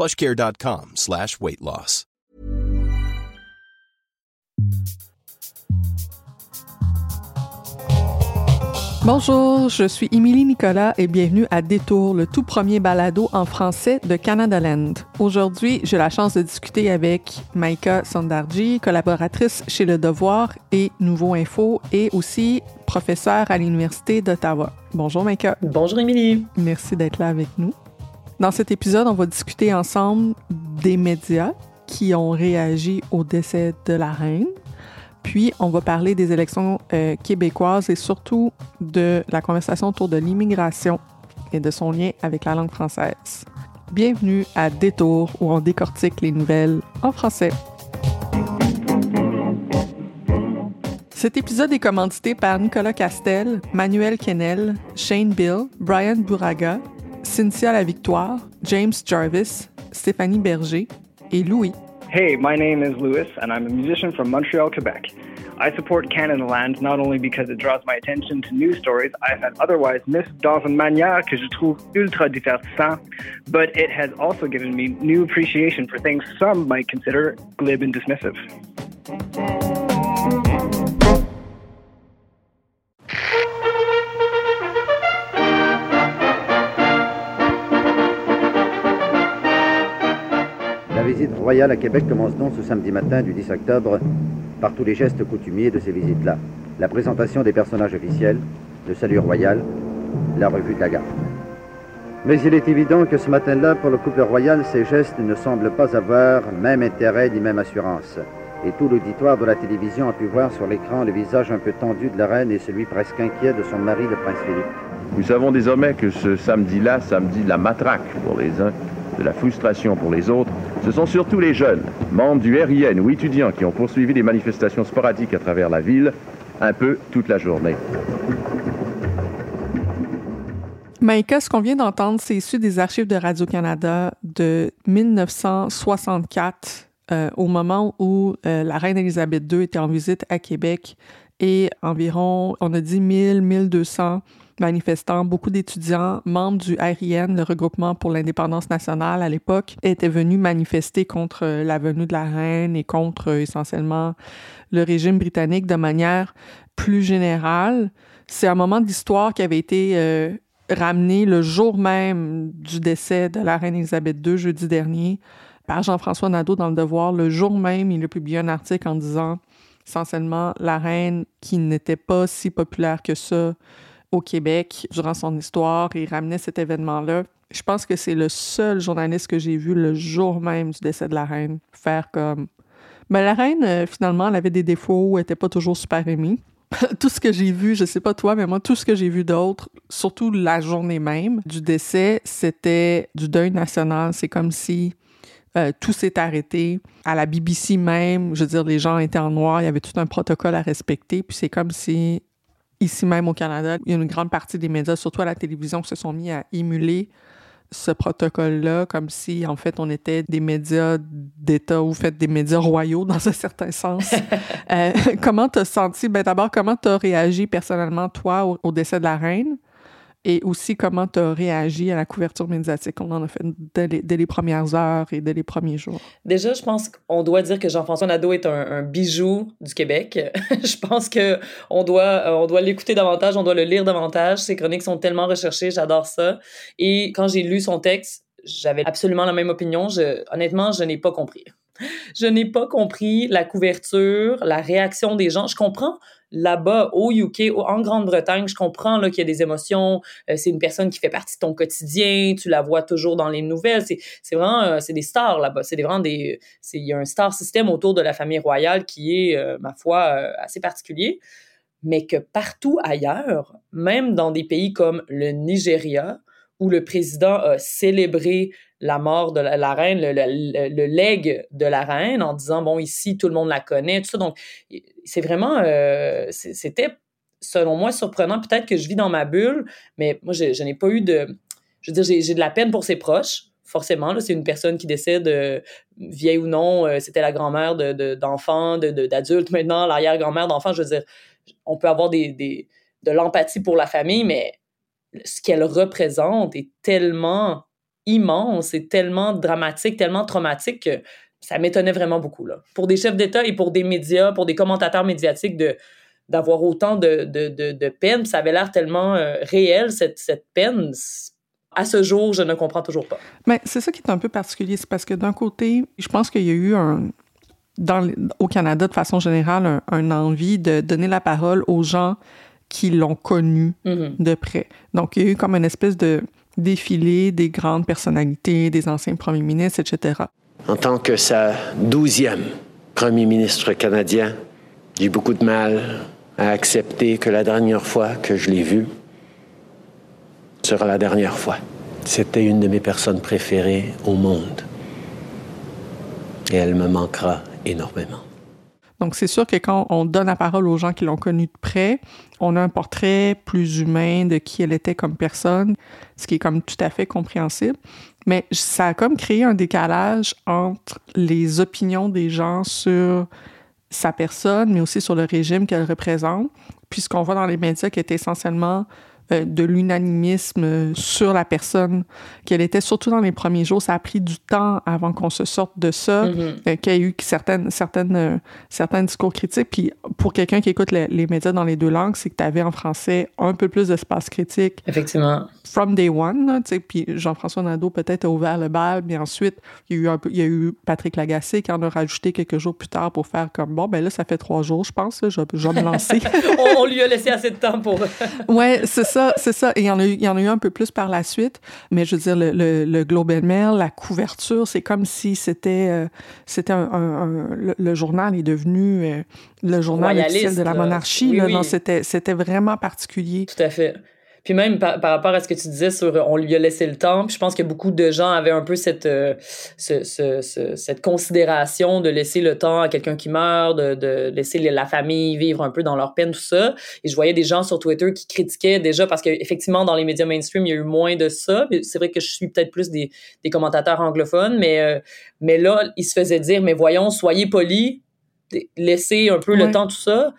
plushcare.com slash weight loss. Bonjour, je suis Émilie Nicolas et bienvenue à Détour, le tout premier balado en français de Canada Land. Aujourd'hui, j'ai la chance de discuter avec Maïka Sondarji, collaboratrice chez Le Devoir et Nouveau Info et aussi professeure à l'Université d'Ottawa. Bonjour Maïka. Bonjour Émilie. Merci d'être là avec nous. Dans cet épisode, on va discuter ensemble des médias qui ont réagi au décès de la reine. Puis, on va parler des élections euh, québécoises et surtout de la conversation autour de l'immigration et de son lien avec la langue française. Bienvenue à Détour où on décortique les nouvelles en français. Cet épisode est commandité par Nicolas Castel, Manuel Kennel, Shane Bill, Brian Bouraga, Cynthia La Victoire, James Jarvis, Stéphanie Berger et Louis. Hey, my name is Louis, and I'm a musician from Montreal, Quebec. I support Canada Land not only because it draws my attention to news stories I've had otherwise missed dans une manière que je trouve ultra divertissant, but it has also given me new appreciation for things some might consider glib and dismissive. Visite royale à Québec commence donc ce samedi matin du 10 octobre par tous les gestes coutumiers de ces visites-là. La présentation des personnages officiels, le salut royal, la revue de la garde. Mais il est évident que ce matin-là, pour le couple royal, ces gestes ne semblent pas avoir même intérêt ni même assurance. Et tout l'auditoire de la télévision a pu voir sur l'écran le visage un peu tendu de la reine et celui presque inquiet de son mari, le prince Philippe. Nous savons désormais que ce samedi-là, samedi de la matraque pour les uns, de la frustration pour les autres, ce sont surtout les jeunes, membres du RIN ou étudiants qui ont poursuivi des manifestations sporadiques à travers la ville, un peu toute la journée. Maïka, ce qu'on vient d'entendre, c'est issu des archives de Radio-Canada de 1964, euh, au moment où euh, la reine Elisabeth II était en visite à Québec et environ, on a dit 1000, 1200 manifestants, beaucoup d'étudiants, membres du RIN, le regroupement pour l'indépendance nationale à l'époque, étaient venus manifester contre euh, la venue de la reine et contre euh, essentiellement le régime britannique de manière plus générale. C'est un moment d'histoire qui avait été euh, ramené le jour même du décès de la reine Elisabeth II, jeudi dernier, par Jean-François Nadeau dans Le Devoir. Le jour même, il a publié un article en disant essentiellement la reine qui n'était pas si populaire que ça au Québec durant son histoire et ramenait cet événement-là. Je pense que c'est le seul journaliste que j'ai vu le jour même du décès de la reine faire comme. Mais la reine, euh, finalement, elle avait des défauts, elle n'était pas toujours super aimée. tout ce que j'ai vu, je sais pas toi, mais moi, tout ce que j'ai vu d'autres, surtout la journée même du décès, c'était du deuil national. C'est comme si euh, tout s'est arrêté. À la BBC même, je veux dire, les gens étaient en noir, il y avait tout un protocole à respecter, puis c'est comme si ici même au Canada, il y a une grande partie des médias, surtout à la télévision, qui se sont mis à émuler ce protocole-là, comme si, en fait, on était des médias d'État ou fait des médias royaux dans un certain sens. euh, comment t'as senti, ben d'abord, comment t'as réagi personnellement, toi, au, au, décès de la reine? Et aussi, comment t'as réagi à la couverture médiatique qu'on en a fait dès les, premières heures et dès les premiers jours? Déjà, je pense qu'on doit dire que Jean-François Nadeau est un, bijou du Québec. je pense qu'on doit, on doit l'écouter davantage, on doit le lire davantage. Ses chroniques sont tellement recherchées, j'adore ça. Et quand j'ai lu son texte, j'avais absolument la même opinion. Honnêtement, je n'ai pas compris. je n'ai pas compris la couverture, la réaction des gens. Je comprends là-bas au UK, en Grande-Bretagne, je comprends qu'il y a des émotions. Euh, c'est une personne qui fait partie de ton quotidien. Tu la vois toujours dans les nouvelles. C'est, vraiment, euh, c'est des stars là-bas. C'est vraiment des, il y a un star système autour de la famille royale qui est, euh, ma foi, assez particulier. Mais que partout ailleurs, même dans des pays comme le Nigeria, où le président a célébré la mort de la, reine, le, le, legs de la reine, en disant, bon, ici, tout le monde la connaît, tout ça. Donc, c'est vraiment, euh, c'était, selon moi, surprenant. Peut-être que je vis dans ma bulle, mais moi, je, n'ai pas eu de, je veux dire, j'ai de la peine pour ses proches, forcément. C'est une personne qui décède, euh, vieille ou non, euh, c'était la grand-mère d'enfants, de, d'adultes maintenant, l'arrière-grand-mère d'enfants. Je veux dire, on peut avoir de l'empathie pour la famille, mais ce qu'elle représente est tellement immense et tellement dramatique, tellement traumatique que ça m'étonnait vraiment beaucoup. Là. Pour des chefs d'État et pour des médias, pour des commentateurs médiatiques, d'avoir autant de, de, de, peine, ça avait l'air tellement euh, réel, cette, cette peine. À ce jour, je ne comprends toujours pas. Mais c'est ça qui est un peu particulier, c'est parce que d'un côté, je pense qu'il y a eu un, dans, au Canada, de façon générale, un, envie de donner la parole aux gens qui l'ont connu mm-hmm. de près. Donc, il y a eu comme une espèce de défilé des grandes personnalités, des anciens premiers ministres, etc. En tant que sa douzième premier ministre canadien, j'ai beaucoup de mal à accepter que la dernière fois que je l'ai vu sera la dernière fois. C'était une de mes personnes préférées au monde. Et elle me manquera énormément. Donc, c'est sûr que quand on donne la parole aux gens qui l'ont connue de près, on a un portrait plus humain de qui elle était comme personne, ce qui est comme tout à fait compréhensible. Mais ça a comme créé un décalage entre les opinions des gens sur sa personne, mais aussi sur le régime qu'elle représente. Puisqu'on voit dans les médias qui est essentiellement de l'unanimisme sur la personne qu'elle était, surtout dans les premiers jours. Ça a pris du temps avant qu'on se sorte de ça, mm-hmm. euh, qu'il y a eu certaines, certaines, euh, certains discours critiques. Puis pour quelqu'un qui écoute les, médias dans les deux langues, c'est que tu avais en français un peu plus d'espace critique. Effectivement. From day one, tu sais. Puis Jean-François Nadeau peut-être a ouvert le bal, mais ensuite, il y, a eu un peu, il y a eu Patrick Lagacé qui en a rajouté quelques jours plus tard pour faire comme, bon, ben là, ça fait trois jours, je pense, je, je vais me lancer. on, on, lui a laissé assez de temps pour... ouais, c'est ça c'est ça. Et il y, en a eu, il y en a eu un peu plus par la suite. Mais je veux dire, le, le, le Globe and Mail, la couverture, c'est comme si c'était euh, c'était un, le, journal est devenu euh, le journal officiel de la monarchie. là. Non, c'était c'était vraiment particulier. Tout à fait. Puis même par, rapport à ce que tu disais sur on lui a laissé le temps, puis je pense que beaucoup de gens avaient un peu cette, euh, ce, ce, cette considération de laisser le temps à quelqu'un qui meurt, de, de laisser la famille vivre un peu dans leur peine, tout ça. Et je voyais des gens sur Twitter qui critiquaient déjà parce qu'effectivement, dans les médias mainstream, il y a eu moins de ça. C'est vrai que je suis peut-être plus des, des commentateurs anglophones, mais, euh, mais là, ils se faisaient dire, mais voyons, soyez polis, laissez un peu le temps, tout ça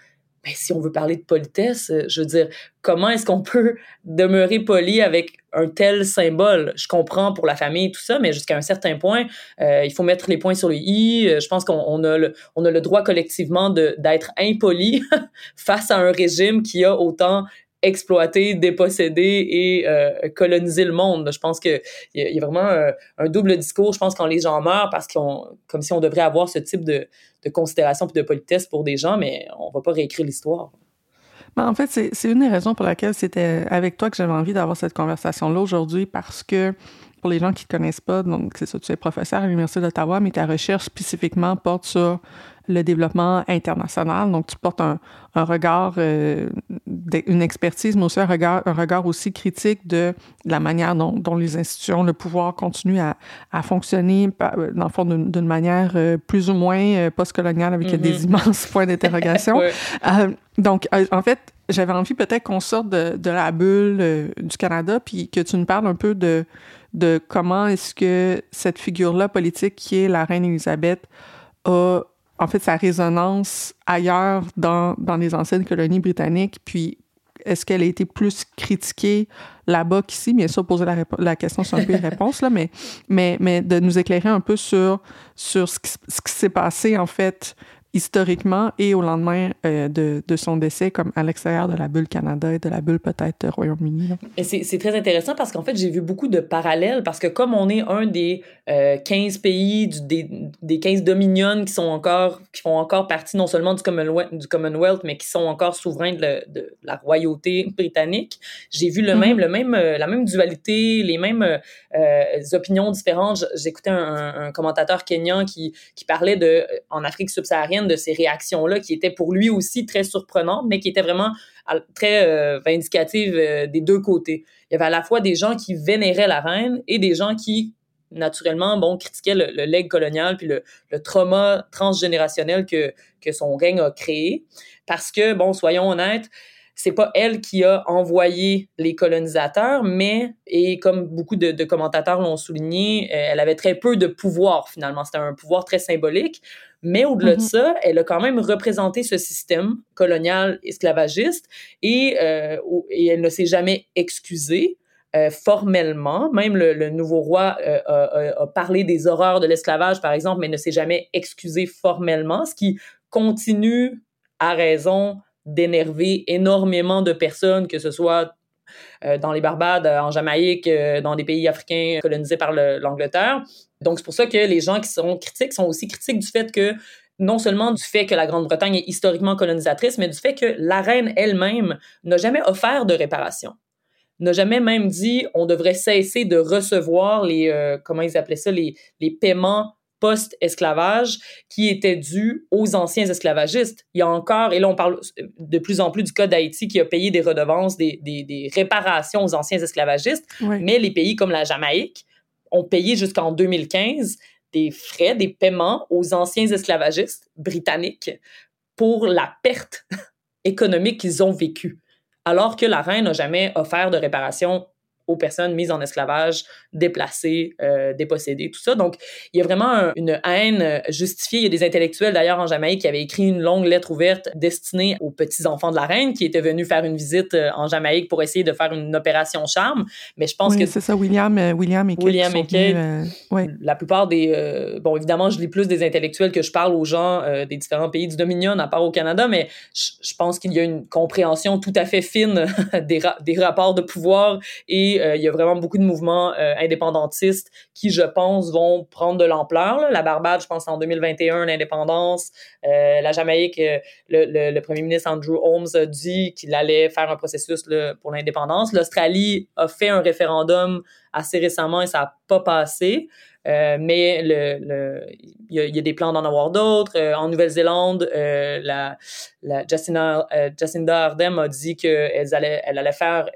ben, si on veut parler de politesse, euh, je veux dire, comment est-ce qu'on peut demeurer poli avec un tel symbole? Je comprends pour la famille, tout ça, mais jusqu'à un certain point, euh, il faut mettre les points sur les i. Euh, je pense qu'on a, le, on a le droit collectivement d'être impoli face à un régime qui a autant exploiter, déposséder et euh, coloniser le monde. Je pense qu'il y, a vraiment euh, un, double discours. Je pense quand les gens meurent, parce qu'on, comme si on devrait avoir ce type de, considération puis de politesse pour des gens, mais on va pas réécrire l'histoire. Ben, en fait, c'est une des raisons pour laquelle c'était avec toi que j'avais envie d'avoir cette conversation-là aujourd'hui, parce que pour les gens qui ne connaissent pas, donc c'est ça, tu es professeur à l'Université d'Ottawa, mais ta recherche spécifiquement porte sur le développement international. Donc, tu portes un, un regard, euh, une expertise, mais aussi un regard, un regard aussi critique de la manière dont, dont les institutions, le pouvoir continuent à, à fonctionner, euh, dans le fond, d'une manière euh, plus ou moins postcoloniale avec des mm-hmm. immenses points d'interrogation. donc, en fait, j'avais envie peut-être qu'on sorte de, de, la bulle du Canada, puis que tu nous parles un peu de, de comment est-ce que cette figure-là politique qui est la reine Élisabeth a en fait sa résonance ailleurs dans, dans les anciennes colonies britanniques, puis est-ce qu'elle a été plus critiquée là-bas qu'ici? Bien sûr, poser la, la question sur un peu une réponse, là, mais, mais, mais de nous éclairer un peu sur, sur ce qui, ce qui s'est passé, en fait, historiquement et au lendemain euh, de, de, son décès, comme à l'extérieur de la bulle Canada et de la bulle peut-être Royaume-Uni. C'est très intéressant parce qu'en fait, j'ai vu beaucoup de parallèles parce que comme on est un des euh, 15 pays, du, des, des 15 dominions qui sont encore, qui font encore partie non seulement du Commonwealth, du Commonwealth mais qui sont encore souverains de, le, de la royauté britannique, j'ai vu le mm -hmm. même, le même, euh, la même dualité, les mêmes euh, opinions différentes. J'écoutais un, un, commentateur kenyan qui, qui parlait de, en Afrique subsaharienne, de ces réactions-là qui étaient pour lui aussi très surprenantes, mais qui étaient vraiment très euh, vindicatives euh, des deux côtés. Il y avait à la fois des gens qui vénéraient la reine et des gens qui, naturellement, bon, critiquaient le, le legs colonial puis le, le, trauma transgénérationnel que, que son règne a créé. Parce que, bon, soyons honnêtes, c'est pas elle qui a envoyé les colonisateurs, mais, et comme beaucoup de, de commentateurs l'ont souligné, elle avait très peu de pouvoir finalement. C'était un pouvoir très symbolique. Mais au-delà mm -hmm. de ça, elle a quand même représenté ce système colonial esclavagiste et, euh, et elle ne s'est jamais excusée. Euh, formellement, même le, le nouveau roi euh, a, a, parlé des horreurs de l'esclavage, par exemple, mais ne s'est jamais excusé formellement, ce qui continue à raison d'énerver énormément de personnes, que ce soit euh, dans les Barbades, en Jamaïque, euh, dans des pays africains colonisés par l'Angleterre. Donc, c'est pour ça que les gens qui sont critiques sont aussi critiques du fait que non seulement du fait que la Grande-Bretagne est historiquement colonisatrice, mais du fait que la reine elle-même n'a jamais offert de réparation n'a jamais même dit on devrait cesser de recevoir les, euh, comment ils appelaient ça, les, les paiements post-esclavage qui étaient dus aux anciens esclavagistes. Il y a encore, et là on parle de plus en plus du cas d'Haïti qui a payé des redevances, des, des, des réparations aux anciens esclavagistes, oui. mais les pays comme la Jamaïque ont payé jusqu'en 2015 des frais, des paiements aux anciens esclavagistes britanniques pour la perte économique qu'ils ont vécue alors que la reine n'a jamais offert de réparation aux personnes mises en esclavage, déplacées, euh, dépossédées, tout ça. Donc, il y a vraiment un, une haine justifiée. Il y a des intellectuels, d'ailleurs, en Jamaïque, qui avaient écrit une longue lettre ouverte destinée aux petits-enfants de la reine qui étaient venus faire une visite euh, en Jamaïque pour essayer de faire une opération charme. Mais je pense oui, que... c'est ça, William, euh, William et Kate. William et Kate. Euh, ouais. La plupart des... Euh, bon, évidemment, je lis plus des intellectuels que je parle aux gens euh, des différents pays du Dominion, à part au Canada, mais je, je pense qu'il y a une compréhension tout à fait fine des, ra des rapports de pouvoir et il y a vraiment beaucoup de mouvements euh, indépendantistes qui, je pense, vont prendre de l'ampleur. La Barbade, je pense, en 2021, l'indépendance. Euh, la Jamaïque, euh, le, le, le, premier ministre Andrew Holmes a dit qu'il allait faire un processus pour l'indépendance. L'Australie a fait un référendum assez récemment et ça n'a pas passé. Euh, mais le, le, il, y a, il y a des plans d'en avoir d'autres. Euh, en Nouvelle-Zélande, euh, la, la Jacinda, Jacinda Ardern a dit qu'elle allait, elle allait faire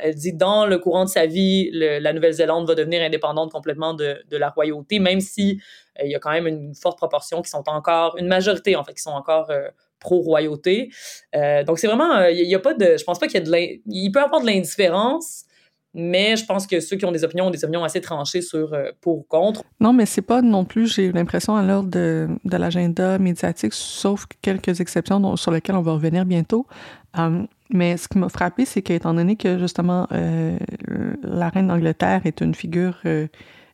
elle dit dans le courant de sa vie, la Nouvelle-Zélande va devenir indépendante complètement de, la royauté, même si euh, il y a quand même une forte proportion qui sont encore, une majorité en fait, qui sont encore euh, pro-royauté. Euh, donc c'est vraiment, il n'y a pas de, je pense pas qu'il y a de, il peut y avoir de l'indifférence, mais je pense que ceux qui ont des opinions ont des opinions assez tranchées sur pour ou contre. Non, mais c'est pas non plus, j'ai l'impression, à l'heure de, de l'agenda médiatique, sauf quelques exceptions sur lesquelles on va revenir bientôt. Mais ce qui m'a frappé, c'est qu'étant donné que justement euh, la reine d'Angleterre est une figure euh,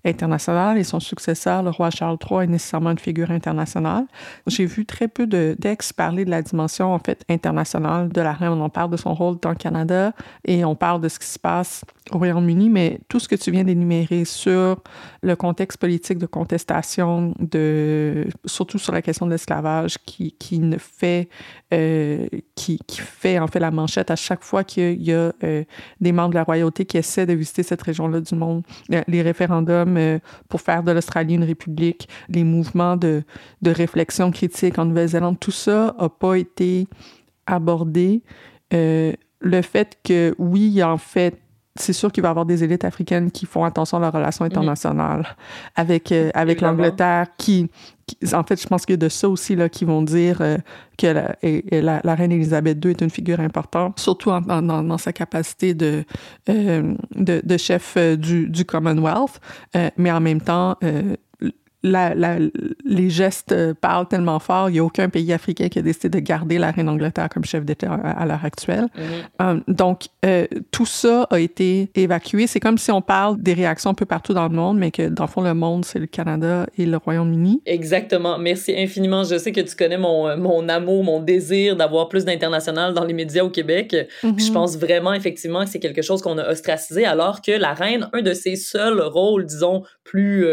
internationale et son successeur, le roi Charles III, est nécessairement une figure internationale. J'ai vu très peu de textes parler de la dimension en fait internationale de la reine. On parle de son rôle dans le Canada et on parle de ce qui se passe au Royaume-Uni, mais tout ce que tu viens d'énumérer sur le contexte politique de contestation, de surtout sur la question de l'esclavage, qui, qui ne fait euh, qui, qui fait en fait la manchette à chaque fois qu'il y a, euh, des membres de la royauté qui essaient de visiter cette région-là du monde, les référendums euh, pour faire de l'Australie une république, les mouvements de, de réflexion critique en Nouvelle-Zélande, tout ça n'a pas été abordé. Euh, le fait que, oui, en fait, c'est sûr qu'il va y avoir des élites africaines qui font attention à leurs relations internationales mmh. avec, euh, avec l'Angleterre, qui, qui, en fait, je pense qu'il y a de ça aussi là, qui vont dire euh, que la, et, et la, la, reine Elisabeth II est une figure importante, surtout en, en, dans sa capacité de, euh, de, de, chef euh, du, du Commonwealth, euh, mais en même temps, les gestes euh, parlent tellement fort. Il n'y a aucun pays africain qui a décidé de garder la reine d'Angleterre comme chef d'État à, l'heure actuelle. Mm-hmm. donc, tout ça a été évacué. C'est comme si on parle des réactions un peu partout dans le monde, mais que dans le fond, le monde, c'est le Canada et le Royaume-Uni. Exactement. Merci infiniment. Je sais que tu connais mon, mon amour, mon désir d'avoir plus d'international dans les médias au Québec. Je mm-hmm. pense vraiment, effectivement, que c'est quelque chose qu'on a ostracisé, alors que la reine, un de ses seuls rôles, disons, plus,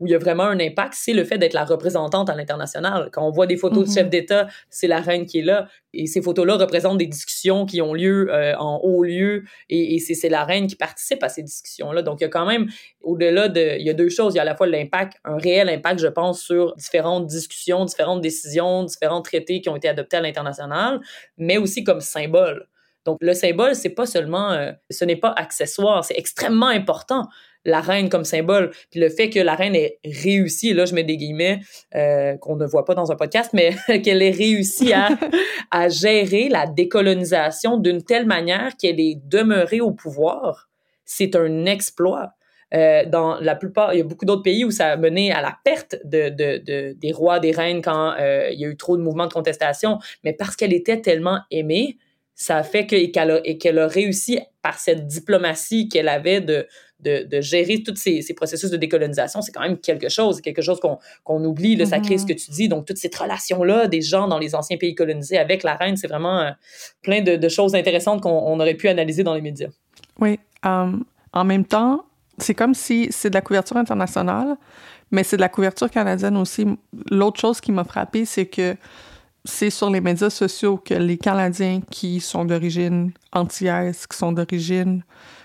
où il y a vraiment un impact, c'est le fait d'être la représentante à l'international. Quand on voit des photos de mhm. chefs d'État, c'est la reine qui est là. Et ces photos-là représentent des discussions qui ont lieu euh, en haut lieu. Et, c'est la reine qui participe à ces discussions-là. Donc, il y a quand même, au-delà de... Il y a deux choses. Il y a à la fois l'impact, un réel impact, je pense, sur différentes discussions, différentes décisions, différents traités qui ont été adoptés à l'international, mais aussi comme symbole. Donc, le symbole, c'est pas seulement, euh, ce n'est pas accessoire, c'est extrêmement important la reine comme symbole. Puis le fait que la reine ait réussi, là je mets des guillemets euh, qu'on ne voit pas dans un podcast, mais qu'elle ait réussi à, à gérer la décolonisation d'une telle manière qu'elle est demeurée au pouvoir, c'est un exploit. Euh, dans la plupart, il y a beaucoup d'autres pays où ça a mené à la perte de, de, de des rois, des reines quand euh, il y a eu trop de mouvements de contestation, mais parce qu'elle était tellement aimée, ça a fait qu'elle a, qu'elle a réussi par cette diplomatie qu'elle avait de, de, de, gérer tous ces, ces, processus de décolonisation, c'est quand même quelque chose, quelque chose qu'on qu'on oublie, le sacré, ce que tu dis. Donc, toute cette relation-là des gens dans les anciens pays colonisés avec la reine, c'est vraiment euh, plein de, de, choses intéressantes qu'on aurait pu analyser dans les médias. Oui. Um, en même temps, c'est comme si c'est de la couverture internationale, mais c'est de la couverture canadienne aussi. L'autre chose qui m'a frappé, c'est que c'est sur les médias sociaux que les Canadiens qui sont d'origine antillaise, qui sont d'origine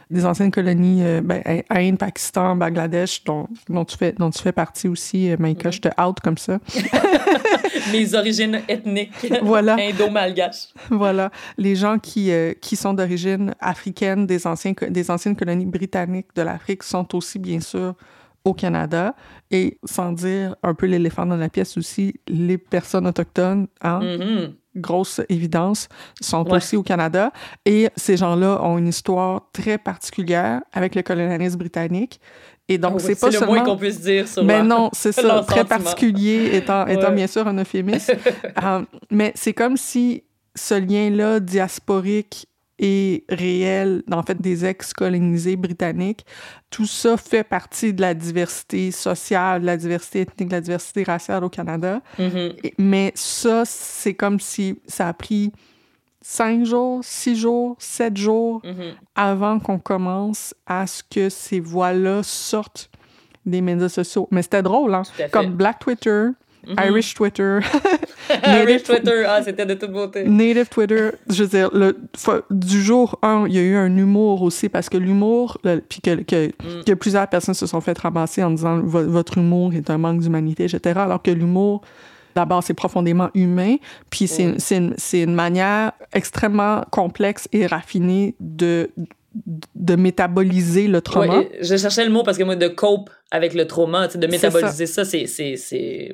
des anciennes colonies, euh, ben, Inde, Pakistan, Bangladesh, dont, dont, tu fais, dont tu fais partie aussi, euh, Maïka, mm-hmm. je te out comme ça. Mes origines ethniques voilà. indo-malgaches. Voilà. Les gens qui, euh, qui sont d'origine africaine des, anciens, des anciennes colonies britanniques de l'Afrique sont aussi, bien sûr, au Canada. Et sans dire un peu l'éléphant dans la pièce aussi, les personnes autochtones, hein, mm-hmm. grosse évidence, sont aussi au Canada. Et ces gens-là ont une histoire très particulière avec le colonialisme britannique. Et donc, oh, c'est pas le moins qu'on puisse dire sur Mais non, c'est ça, très particulier, étant, étant bien sûr un euphémisme. Euh, mais c'est comme si ce lien-là diasporique et réel, en fait, des ex-colonisés britanniques. Tout ça fait partie de la diversité sociale, de la diversité ethnique, de la diversité raciale au Canada. Mm-hmm. Mais ça, c'est comme si ça a pris cinq jours, six jours, sept jours mm-hmm. avant qu'on commence à ce que ces voix-là sortent des médias sociaux. Mais c'était drôle, hein? Comme Black Twitter, Mm-hmm. Irish Twitter. Irish Twitter, ah, c'était de toute beauté. Native Twitter, je veux dire, le, du jour 1, il y a eu un humour aussi, parce que l'humour, puis que, que, mm. que, plusieurs personnes se sont fait ramasser en disant votre humour est un manque d'humanité, etc. Alors que l'humour, d'abord, c'est profondément humain, puis c'est une, une manière extrêmement complexe et raffinée de de métaboliser le trauma? je cherchais le mot parce que moi, de cope avec le trauma, de métaboliser ça, c'est, c'est,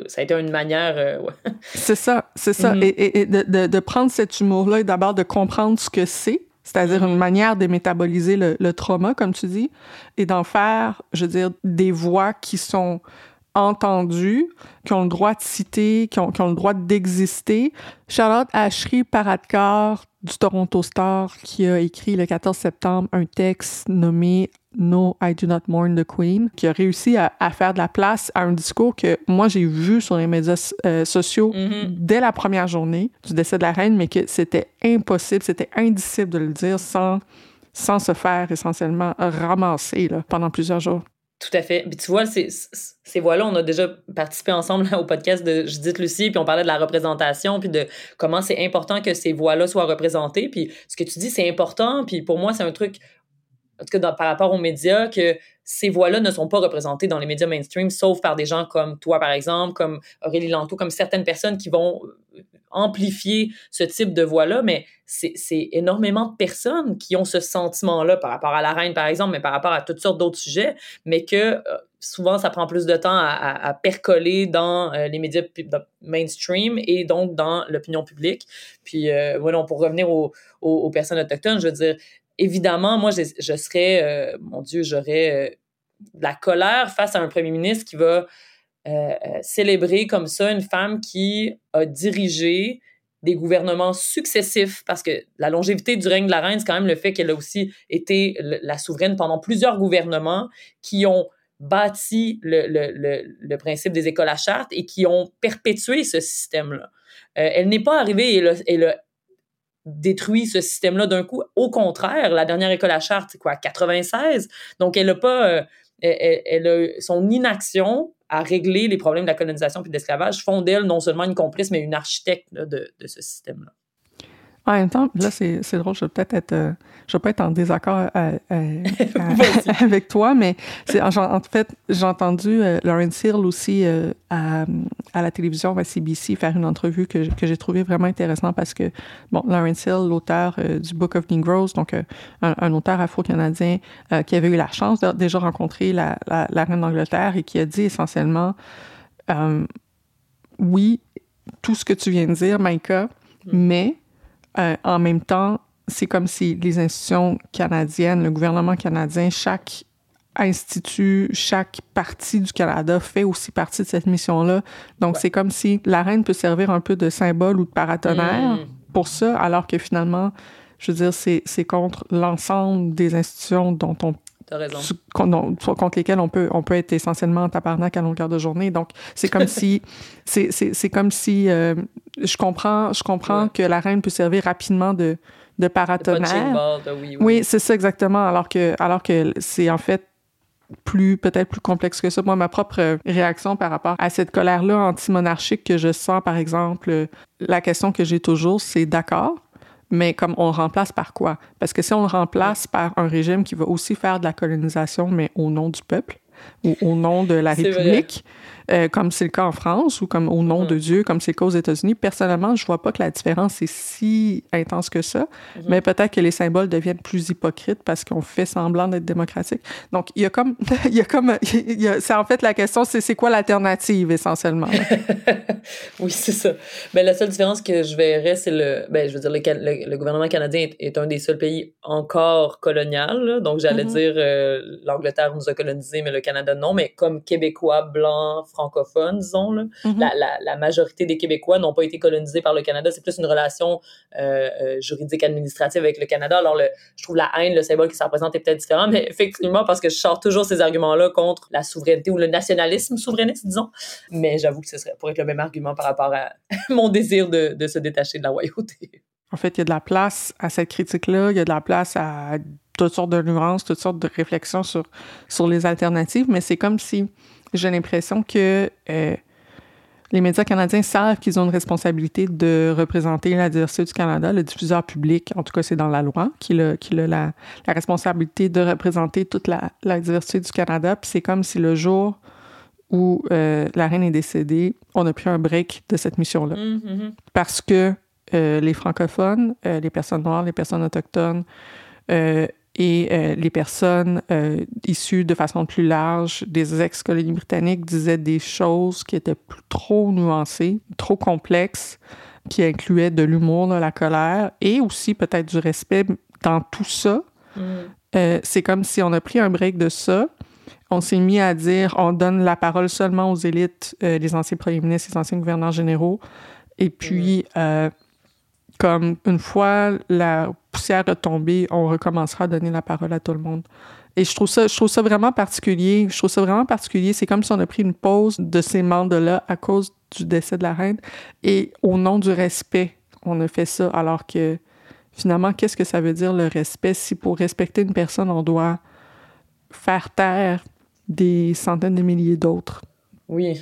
ça a été une manière... Euh, c'est ça, c'est ça. Mm-hmm. Et, de, de, prendre cet humour-là et d'abord de comprendre ce que c'est, c'est-à-dire une mm-hmm. manière de métaboliser le, le, trauma, comme tu dis, et d'en faire, je veux dire, des voix qui sont entendues, qui ont le droit de citer, qui ont, qui ont le droit d'exister. Charlotte Ashri Paradkar du Toronto Star qui a écrit le 14 septembre un texte nommé No, I Do Not Mourn the Queen, qui a réussi à, faire de la place à un discours que moi j'ai vu sur les médias euh, sociaux mm-hmm. dès la première journée du décès de la reine, mais que c'était impossible, c'était indicible de le dire sans, sans se faire essentiellement ramasser là, pendant plusieurs jours. Tout à fait. Puis tu vois, ces, ces voix-là, on a déjà participé ensemble au podcast de Judith Lucie, puis on parlait de la représentation, puis de comment c'est important que ces voix-là soient représentées. Puis ce que tu dis, c'est important, puis pour moi, c'est un truc, en tout cas par rapport aux médias, que ces voix-là ne sont pas représentées dans les médias mainstream, sauf par des gens comme toi, par exemple, comme Aurélie Lanto, comme certaines personnes qui vont amplifier ce type de voix-là, mais c'est énormément de personnes qui ont ce sentiment-là par rapport à la reine, par exemple, mais par rapport à toutes sortes d'autres sujets, mais que euh, souvent, ça prend plus de temps à, percoler dans euh, les médias mainstream et donc dans l'opinion publique. Puis, euh, voilà, pour revenir aux, personnes autochtones, je veux dire, évidemment, moi, je, serais, mon Dieu, j'aurais de la colère face à un premier ministre qui va euh, célébrer comme ça une femme qui a dirigé des gouvernements successifs, parce que la longévité du règne de la reine, c'est quand même le fait qu'elle a aussi été la souveraine pendant plusieurs gouvernements qui ont bâti le, principe des écoles à charte et qui ont perpétué ce système-là. Euh, elle n'est pas arrivée et elle a, détruit ce système-là d'un coup. Au contraire, la dernière école à charte, c'est quoi, 96? Donc, elle n'a pas... Euh, elle, a, son inaction à régler les problèmes de la colonisation puis de l'esclavage font d'elle non seulement une complice, mais une architecte de ce système-là. En même temps, là, c'est drôle, je vais peut-être être, euh, je vais pas être en désaccord euh, euh, avec toi, mais c'est en, fait, j'ai entendu Lawrence Hill aussi à, à, la télévision, à CBC, faire une entrevue que, que j'ai trouvé vraiment intéressant parce que, bon, Lawrence Hill, l'auteur du Book of Negroes, donc un, un, auteur afro-canadien qui avait eu la chance de déjà rencontrer la, la, la reine d'Angleterre et qui a dit essentiellement, oui, tout ce que tu viens de dire, Maïka, mm. mais euh, en même temps, c'est comme si les institutions canadiennes, le gouvernement canadien, chaque institut, chaque partie du Canada fait aussi partie de cette mission-là. Donc, c'est comme si la reine peut servir un peu de symbole ou de paratonnerre mm. pour ça, alors que finalement, je veux dire, c'est contre l'ensemble des institutions dont on raison. contre lesquelles on peut, on peut être essentiellement en tabarnak à longueur de journée. Donc, c'est comme si, c'est comme si, euh, je comprends, je comprends que la reine peut servir rapidement de, de paratonnerre. oui, oui. c'est ça exactement. Alors que, alors que c'est en fait plus peut-être plus complexe que ça. Moi, ma propre réaction par rapport à cette colère-là anti-monarchique que je sens, par exemple, la question que j'ai toujours, c'est d'accord, mais comme on le remplace par quoi? Parce que si on le remplace par un régime qui va aussi faire de la colonisation, mais au nom du peuple ou au nom de la République, euh, comme c'est le cas en France, ou comme au nom mm. de Dieu, comme c'est le cas aux États-Unis. Personnellement, je vois pas que la différence est si intense que ça, mm-hmm. mais peut-être que les symboles deviennent plus hypocrites parce qu'on fait semblant d'être démocratique. Donc, il y a comme, il y a comme, c'est en fait la question, c'est c'est quoi l'alternative essentiellement? oui, c'est ça. Ben, la seule différence que je verrais, c'est le, ben, je veux dire, le, le, gouvernement canadien est, un des seuls pays encore colonial. Donc, j'allais mm-hmm. dire, euh, l'Angleterre nous a colonisés, mais le Canada non. Mais comme Québécois, blancs, francophones, disons. Là. Mm-hmm. la, la, la, majorité des Québécois n'ont pas été colonisés par le Canada. C'est plus une relation euh, euh, juridique administrative avec le Canada. Alors, le, je trouve la haine, le symbole qui ça représente est peut-être différent, mais effectivement, parce que je sors toujours ces arguments-là contre la souveraineté ou le nationalisme souverainiste, disons. Mais j'avoue que ce serait pour être le même argument par rapport à mon désir de, de se détacher de la royauté. En fait, il y a de la place à cette critique-là, il y a de la place à toutes sortes de nuances, toutes sortes de réflexions sur, sur les alternatives, mais c'est comme si j'ai l'impression que euh, les médias canadiens savent qu'ils ont une responsabilité de représenter la diversité du Canada. Le diffuseur public, en tout cas, c'est dans la loi, qu'il a, a la, la, responsabilité de représenter toute la, la diversité du Canada. Puis c'est comme si le jour où euh, la reine est décédée, on a pris un break de cette mission-là. Mm-hmm. Parce que euh, les francophones, les personnes noires, les personnes autochtones, et euh, les personnes euh, issues de façon plus large des ex-colonies britanniques disaient des choses qui étaient plus, trop nuancées, trop complexes, qui incluaient de l'humour, de la colère et aussi peut-être du respect dans tout ça. Mm. Euh, c'est comme si on a pris un break de ça. On s'est mis à dire on donne la parole seulement aux élites, les anciens premiers ministres, les anciens gouverneurs généraux. Et puis, mm comme une fois la poussière tombée, on recommencera à donner la parole à tout le monde. Et je trouve ça, je trouve ça vraiment particulier. Je trouve ça vraiment particulier. C'est comme si on a pris une pause de ces mandats-là à cause du décès de la reine. Et au nom du respect, on a fait ça. Alors que finalement, qu'est-ce que ça veut dire le respect? Si pour respecter une personne, on doit faire taire des centaines de milliers d'autres? Oui,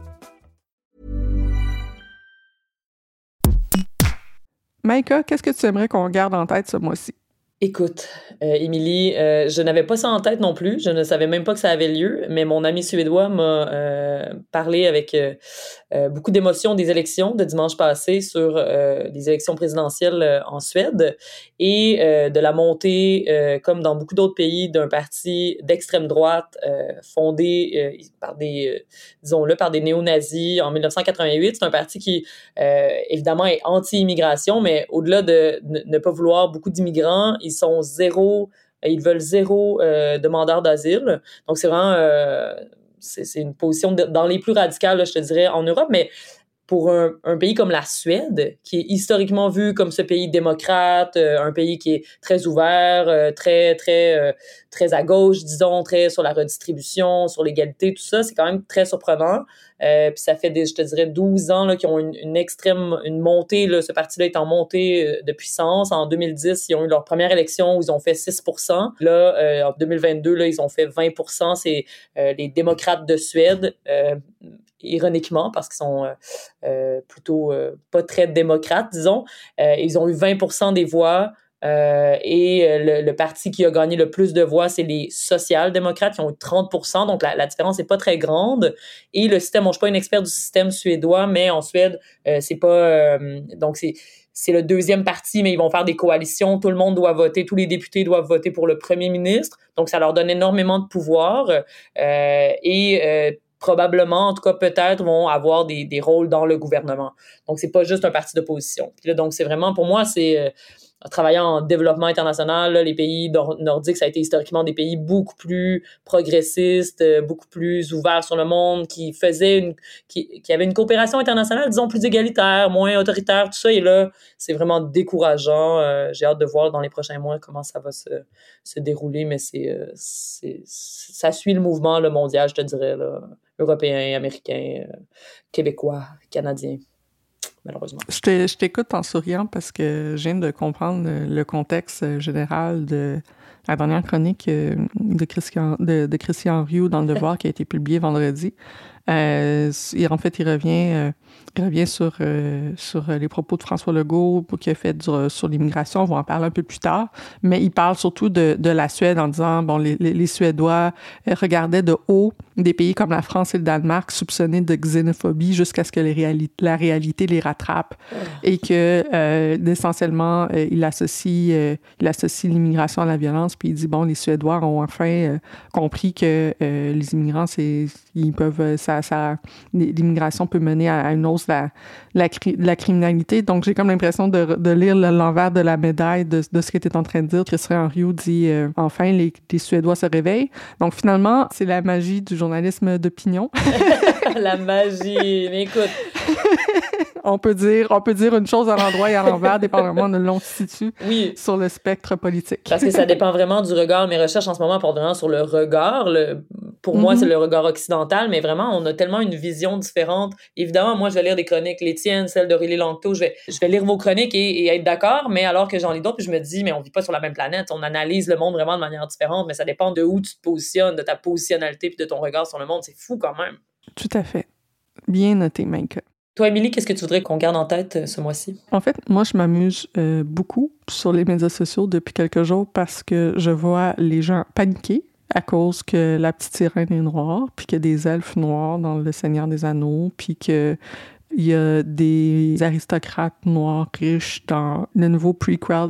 Maïka, qu'est-ce que tu aimerais qu'on garde en tête ce mois-ci? Écoute, euh, Émilie, euh, je n'avais pas ça en tête non plus. Je ne savais même pas que ça avait lieu, mais mon ami suédois m'a euh, parlé avec beaucoup d'émotion des élections de dimanche passé sur les élections présidentielles en Suède et de la montée, comme dans beaucoup d'autres pays, d'un parti d'extrême droite fondé par des, disons-le, par des néo-nazis en 1988. C'est un parti qui, évidemment, est anti-immigration, mais au-delà de ne pas vouloir beaucoup d'immigrants, ils sont zéro, ils veulent zéro euh, demandeur d'asile. Donc, c'est vraiment, euh, c'est une position dans les plus radicales, je te dirais, en Europe, mais pour un, pays comme la Suède, qui est historiquement vu comme ce pays démocrate, euh, un pays qui est très ouvert, très, très, très à gauche, disons, très sur la redistribution, sur l'égalité, tout ça, c'est quand même très surprenant. Euh, puis ça fait, je te dirais, 12 ans qu'ils ont une, une, extrême, une montée, là, ce parti-là est en montée euh, de puissance. En 2010, ils ont eu leur première élection où ils ont fait 6% Là, euh, en 2022, là, ils ont fait 20% C'est les démocrates de Suède ironiquement, parce qu'ils sont plutôt pas très démocrates, disons. ils ont eu 20% des voix. Euh, et euh, le, parti qui a gagné le plus de voix, c'est les social-démocrates qui ont eu 30 donc la, différence n'est pas très grande. Et le système, bon, je suis pas une experte du système suédois, mais en Suède, euh, c'est pas... donc c'est c'est le deuxième parti, mais ils vont faire des coalitions. Tout le monde doit voter, tous les députés doivent voter pour le premier ministre. Donc, ça leur donne énormément de pouvoir. et probablement, en tout cas peut-être, vont avoir des, des rôles dans le gouvernement. Donc, c'est pas juste un parti d'opposition. Donc, c'est vraiment, pour moi, c'est travaillant en développement international, les pays nordiques, ça a été historiquement des pays beaucoup plus progressistes, euh, beaucoup plus ouverts sur le monde, qui faisaient une, qui, qui avaient une coopération internationale, disons, plus égalitaire, moins autoritaire, tout ça. Et là, c'est vraiment décourageant. Euh, j'ai hâte de voir dans les prochains mois comment ça va se, se dérouler, mais c'est, euh, c'est, ça suit le mouvement le mondial, je te dirais, là, européen, américain, québécois, canadien malheureusement. Je t'écoute en souriant parce que je viens de comprendre le contexte général de la dernière chronique euh, de Christian, de, de Christian dans Le Devoir qui a été publiée vendredi. Euh, en fait, il revient, euh, il revient sur, euh, sur les propos de François Legault qui a fait sur l'immigration. On va en parler un peu plus tard. Mais il parle surtout de, de la Suède en disant, bon, les, les, Suédois regardaient de haut des pays comme la France et le Danemark soupçonnés de xénophobie jusqu'à ce que les la réalité les rattrape. Et que, essentiellement, il associe, l'immigration à la violence. Puis il dit, bon, les Suédois ont enfin compris que les immigrants, ils peuvent, l'immigration peut mener à, une hausse de la, criminalité. Donc, j'ai comme l'impression de, lire l'envers de la médaille de, ce que tu en train de dire. Christian Rioux dit euh, enfin, les, les, Suédois se réveillent. Donc, finalement, c'est la magie du journalisme d'opinion. la magie. Mais écoute. on peut dire on peut dire une chose à l'endroit et à l'envers dépendamment de l'on se situe oui. sur le spectre politique. Parce que ça dépend vraiment du regard. Mes recherches en ce moment portent vraiment sur le regard. Le, pour moi, c'est mhm. le regard occidental, mais vraiment, on a tellement une vision différente. Évidemment, moi, je vais lire des chroniques, les tiennes, celles d'Aurélie Langto, je vais, je vais lire vos chroniques et, être d'accord, mais alors que j'en lis d'autres, je me dis, mais on vit pas sur la même planète, on analyse le monde vraiment de manière différente, mais ça dépend de où tu te positionnes, de ta positionnalité puis de ton regard sur le monde. C'est fou quand même. Tout à fait. Bien noté, Mike. Toi, Émilie, qu'est-ce que tu voudrais qu'on garde en tête euh, ce mois-ci? En fait, moi, je m'amuse euh, beaucoup sur les médias sociaux depuis quelques jours parce que je vois les gens paniquer à cause que la petite sirène est noire, puis qu'il y a des elfes noirs dans Le Seigneur des Anneaux, puis que il y a des aristocrates noirs riches dans le nouveau prequel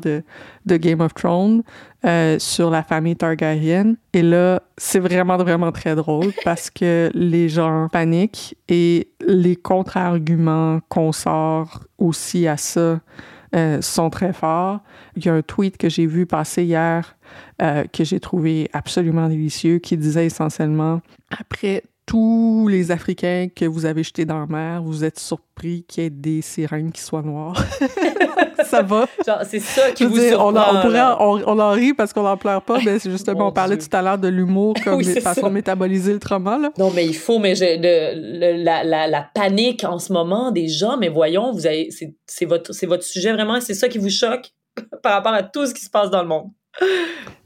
de, Game of Thrones euh, sur la famille Targaryen. Et là, c'est vraiment, vraiment très drôle parce que les gens paniquent et les contre-arguments qu'on sort aussi à ça euh, sont très forts. Il y a un tweet que j'ai vu passer hier euh, que j'ai trouvé absolument délicieux qui disait essentiellement après tous les Africains que vous avez jetés dans la mer, vous êtes surpris qu'il y ait des sirènes qui soient noires. ça va? c'est ça qui vous dire, on, en, pourrait, on, en rit parce qu'on n'en pleure pas, mais c'est justement, on parlait tout à l'heure de l'humour comme oui, façon de métaboliser le trauma. Là. Non, mais il faut, mais je, la, la, la, panique en ce moment des gens, mais voyons, vous avez, c'est, votre, c'est votre sujet vraiment, c'est ça qui vous choque par rapport à tout ce qui se passe dans le monde.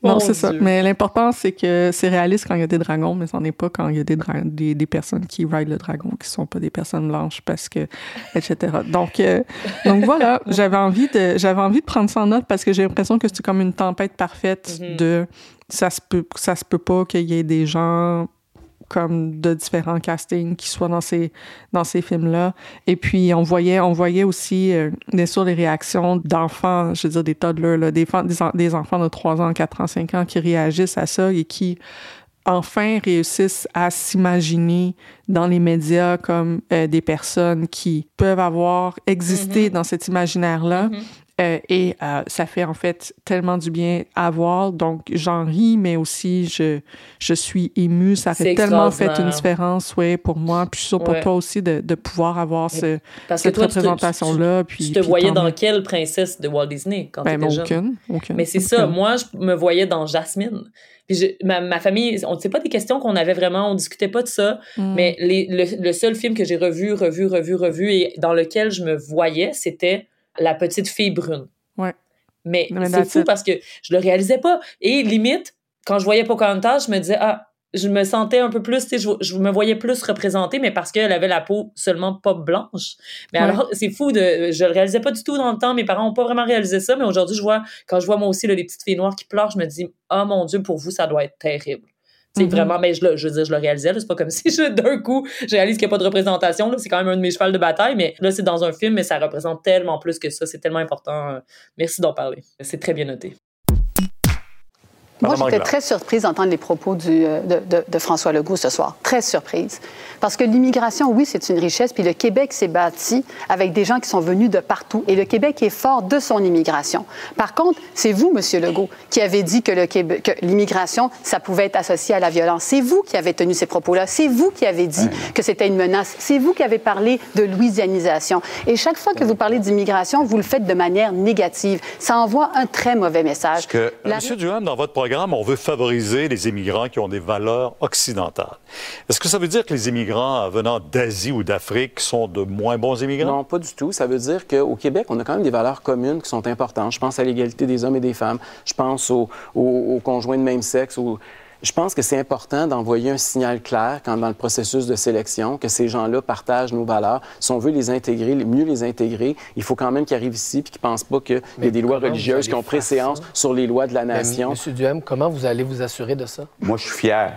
Non, c'est ça. Mais l'important, c'est que c'est réaliste quand il y a des dragons, mais ce n'est pas quand il y a des, des, des, personnes qui ride le dragon, qui sont pas des personnes blanches, parce que, etc. Donc, euh, donc voilà, j'avais envie, de, j'avais envie de prendre ça en note parce que j'ai l'impression que c'est comme une tempête parfaite mm-hmm. de ça se peut, ça se peut pas qu'il y ait des gens comme de différents castings qui soient dans ces, dans ces films-là. Et puis, on voyait, on voyait aussi, euh, bien sûr, les réactions d'enfants, je veux dire des toddlers, là, des, des, enfants de 3 ans, 4 ans, 5 ans qui réagissent à ça et qui enfin réussissent à s'imaginer dans les médias comme euh, des personnes qui peuvent avoir existé mm-hmm. dans cet imaginaire-là mm-hmm. Euh, et euh, ça fait en fait tellement du bien à voir. Donc, j'en ris, mais aussi je, je suis émue. Ça fait tellement fait une différence, ouais, pour moi. Puis je suis sûre pour toi aussi de, de pouvoir avoir ce, cette représentation-là. Puis, tu te voyais dans quelle princesse de Walt Disney quand ben, tu étais aucune, aucune, Mais c'est ça. Moi, je me voyais dans Jasmine. Puis ma, ma, famille, on ne sait pas des questions qu'on avait vraiment, on discutait pas de ça, mm. mais les, le, le, seul film que j'ai revu, revu, revu, revu et dans lequel je me voyais, c'était la petite fille brune. Ouais. Mais, c'est fou parce que je le réalisais pas. Et limite, quand je voyais Pocahontas, je me disais, ah, je me sentais un peu plus, je, je me voyais plus représentée, mais parce qu'elle avait la peau seulement pas blanche. Mais alors, c'est fou de, je le réalisais pas du tout dans le temps. Mes parents ont pas vraiment réalisé ça, mais aujourd'hui, je vois, quand je vois moi aussi, les petites filles noires qui pleurent, je me dis, oh mon Dieu, pour vous, ça doit être terrible. C'est mm-hmm. vraiment, mais je, je veux dire, je le réalisais, c'est pas comme si d'un coup, je réalise qu'il n'y a pas de représentation, c'est quand même un de mes chevals de bataille, mais là, c'est dans un film, mais ça représente tellement plus que ça, c'est tellement important. Merci d'en parler. C'est très bien noté. Moi, j'étais très surprise d'entendre les propos du, euh, de, de, François Legault ce soir. Très surprise. Parce que l'immigration, oui, c'est une richesse, puis le Québec s'est bâti avec des gens qui sont venus de partout, et le Québec est fort de son immigration. Par contre, c'est vous, Monsieur Legault, qui avez dit que, l'immigration, ça pouvait être associé à la violence. C'est vous qui avez tenu ces propos-là. C'est vous qui avez dit que c'était une menace. C'est vous qui avez parlé de louisianisation. Et chaque fois que vous parlez d'immigration, vous le faites de manière négative. Ça envoie un très mauvais message. Que, Monsieur Duham, dans votre on veut favoriser les immigrants qui ont des valeurs occidentales. Est-ce que ça veut dire que les immigrants venant d'Asie ou d'Afrique sont de moins bons immigrants? Non, pas du tout. Ça veut dire qu'au Québec, on a quand même des valeurs communes qui sont importantes. Je pense à l'égalité des hommes et des femmes. Je pense aux, conjoints de même sexe. Je pense que c'est important d'envoyer un signal clair quand dans le processus de sélection que ces gens-là partagent nos valeurs. Si on veut les intégrer, mieux les intégrer, il faut quand même qu'ils arrivent ici et qu'ils ne pensent pas qu'il y a des lois religieuses qui ont préséance sur les lois de la nation. Monsieur Duhem, comment vous allez vous assurer de ça? Moi, je suis fier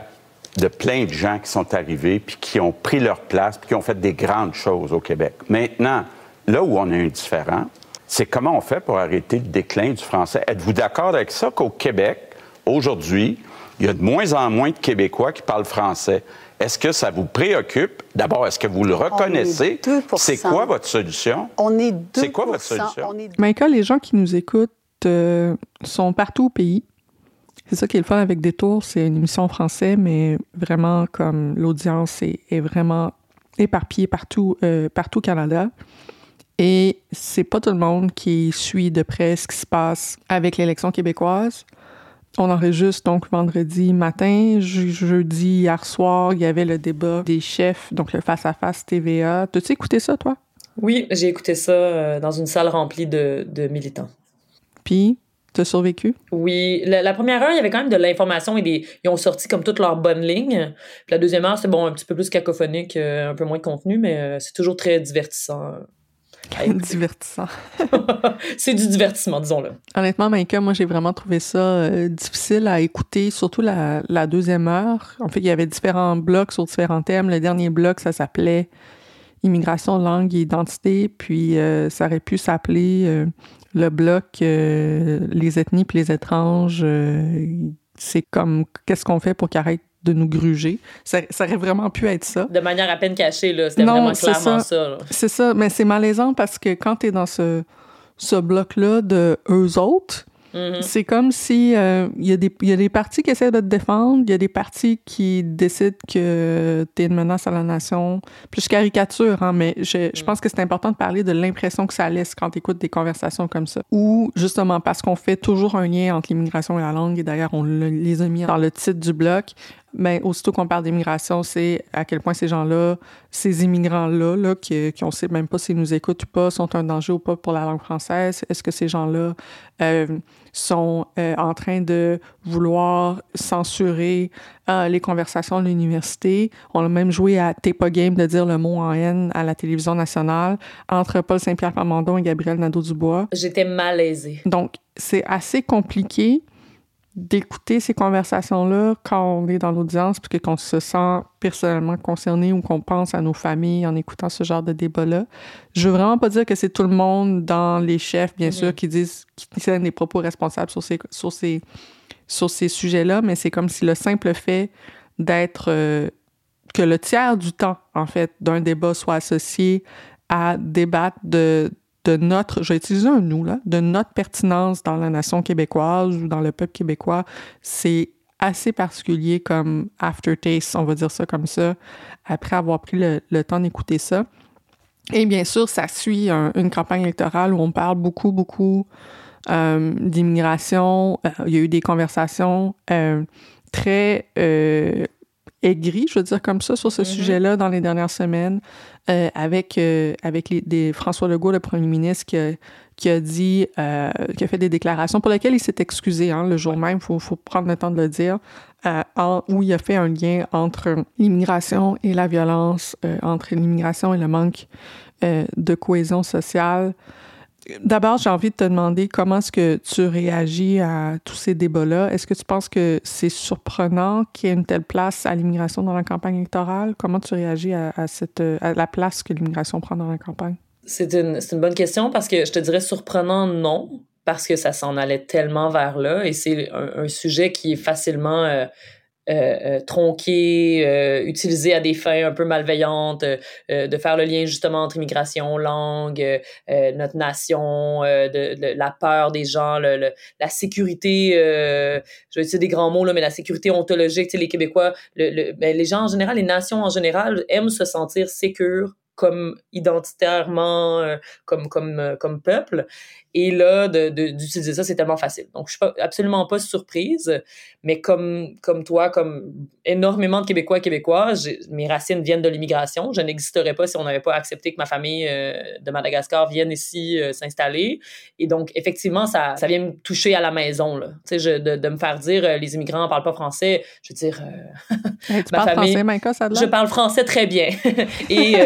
de plein de gens qui sont arrivés puis qui ont pris leur place puis qui ont fait des grandes choses au Québec. Maintenant, là où on a un différent, c'est comment on fait pour arrêter le déclin du français? Êtes-vous d'accord avec ça qu'au Québec, aujourd'hui, il y a de moins en moins de Québécois qui parlent français? Est-ce que ça vous préoccupe? D'abord, est-ce que vous le reconnaissez? C'est quoi votre solution? On est 2 C'est quoi votre solution? Michael, les gens qui nous écoutent euh, sont partout au pays. C'est ça qui est le fun avec Détour, c'est une émission en français, mais vraiment comme l'audience est, vraiment éparpillée partout, euh, partout au Canada. Et c'est pas tout le monde qui suit de près ce qui se passe avec l'élection québécoise. On enregistre donc vendredi matin. jeudi, hier soir, il y avait le débat des chefs, donc le face-à-face TVA. T'as-tu écouté ça, toi? Oui, j'ai écouté ça euh, dans une salle remplie de, de militants. Puis, T'as survécu? Oui. La, première heure, il y avait quand même de l'information et des, ils ont sorti comme toutes leurs bonnes lignes. Puis la deuxième heure, c'est bon, un petit peu plus cacophonique, euh, un peu moins de contenu, mais euh, c'est toujours très divertissant. divertissant. c'est du divertissement, disons-le. Honnêtement, Maïka, moi, j'ai vraiment trouvé ça euh, difficile à écouter, surtout la, la, deuxième heure. En fait, il y avait différents blocs sur différents thèmes. Le dernier bloc, ça s'appelait Immigration, langue et identité. Puis, ça aurait pu s'appeler le bloc, euh, les ethnies puis les étranges, euh, c'est comme qu'est-ce qu'on fait pour qu'ils arrêtent de nous gruger. Ça, aurait vraiment pu être ça. De manière à peine cachée, là. C'était vraiment clairement ça. c'est ça, mais c'est malaisant parce que quand tu es dans ce, ce bloc-là de eux autres, Mm-hmm. C'est comme si euh, il y, a des, y a des partis qui essaient de te défendre, il y a des partis qui décident que tu es une menace à la nation. Plus caricature, hein, mais je, je mm. pense que c'est important de parler de l'impression que ça laisse quand tu écoutes des conversations comme ça. Ou justement parce qu'on fait toujours un lien entre l'immigration et la langue, et d'ailleurs on les a mis dans le titre du bloc, mais aussitôt qu'on parle d'immigration, c'est à quel point ces gens-là, ces immigrants-là, là, qui, qui on sait même pas s'ils nous écoutent ou pas, sont un danger ou pas pour la langue française. Est-ce que ces gens-là euh, sont euh, en train de vouloir censurer euh, les conversations de l'université? On a même joué à T'es pas game de dire le mot en haine à la télévision nationale entre Paul Saint-Pierre Plamondon et Gabriel Nadeau-Dubois. J'étais malaisée. Donc, c'est assez compliqué d'écouter ces conversations-là quand on est dans l'audience, puis qu'on se sent personnellement concerné ou qu'on pense à nos familles en écoutant ce genre de débat-là. Je veux vraiment pas dire que c'est tout le monde dans les chefs, bien sûr, qui disent, qui tiennent des propos responsables sur ces, sur ces, sur ces sujets-là, mais c'est comme si le simple fait d'être, euh, que le tiers du temps, en fait, d'un débat soit associé à débattre de, de notre, j'ai utilisé un nous, là, de notre pertinence dans la nation québécoise ou dans le peuple québécois, c'est assez particulier comme aftertaste, on va dire ça comme ça, après avoir pris le, temps d'écouter ça. Et bien sûr, ça suit une campagne électorale où on parle beaucoup, beaucoup euh, d'immigration. Euh, il y a eu des conversations euh, très aigri, je veux dire comme ça, sur ce mm-hmm. sujet-là dans les dernières semaines, euh, avec, euh, avec les, des, François Legault, le premier ministre, qui a, qui a dit, euh, qui a fait des déclarations pour lesquelles il s'est excusé hein, le jour même, il faut, faut, prendre le temps de le dire, en, où il a fait un lien entre l'immigration et la violence, entre l'immigration et le manque de cohésion sociale. D'abord, j'ai envie de te demander comment est-ce que tu réagis à tous ces débats-là. Est-ce que tu penses que c'est surprenant qu'il y ait une telle place à l'immigration dans la campagne électorale? Comment tu réagis à, cette, à la place que l'immigration prend dans la campagne? C'est une, une, bonne question parce que je te dirais surprenant, non, parce que ça s'en allait tellement vers là et c'est un, sujet qui est facilement euh, euh, euh, tronqué, euh, utilisé à des fins un peu malveillantes, de faire le lien justement entre immigration, langue, notre nation, de, la peur des gens, le, la sécurité, je vais utiliser des grands mots, là, mais la sécurité ontologique, les Québécois, le, ben, les gens en général, les nations en général aiment se sentir sécures comme identitairement, comme, comme, comme peuple. Et là, d'utiliser ça, c'est tellement facile. Donc, je suis pas, absolument pas surprise, mais comme, comme toi, comme énormément de Québécois et Québécoises, mes racines viennent de l'immigration. Je n'existerais pas si on n'avait pas accepté que ma famille euh, de Madagascar vienne ici euh, s'installer. Et donc, effectivement, ça, ça vient me toucher à la maison, là. Tu sais, de, de, me faire dire euh, les immigrants ne parlent pas français. Je veux dire, tu ma parles famille, français, ça Je parle français très bien. et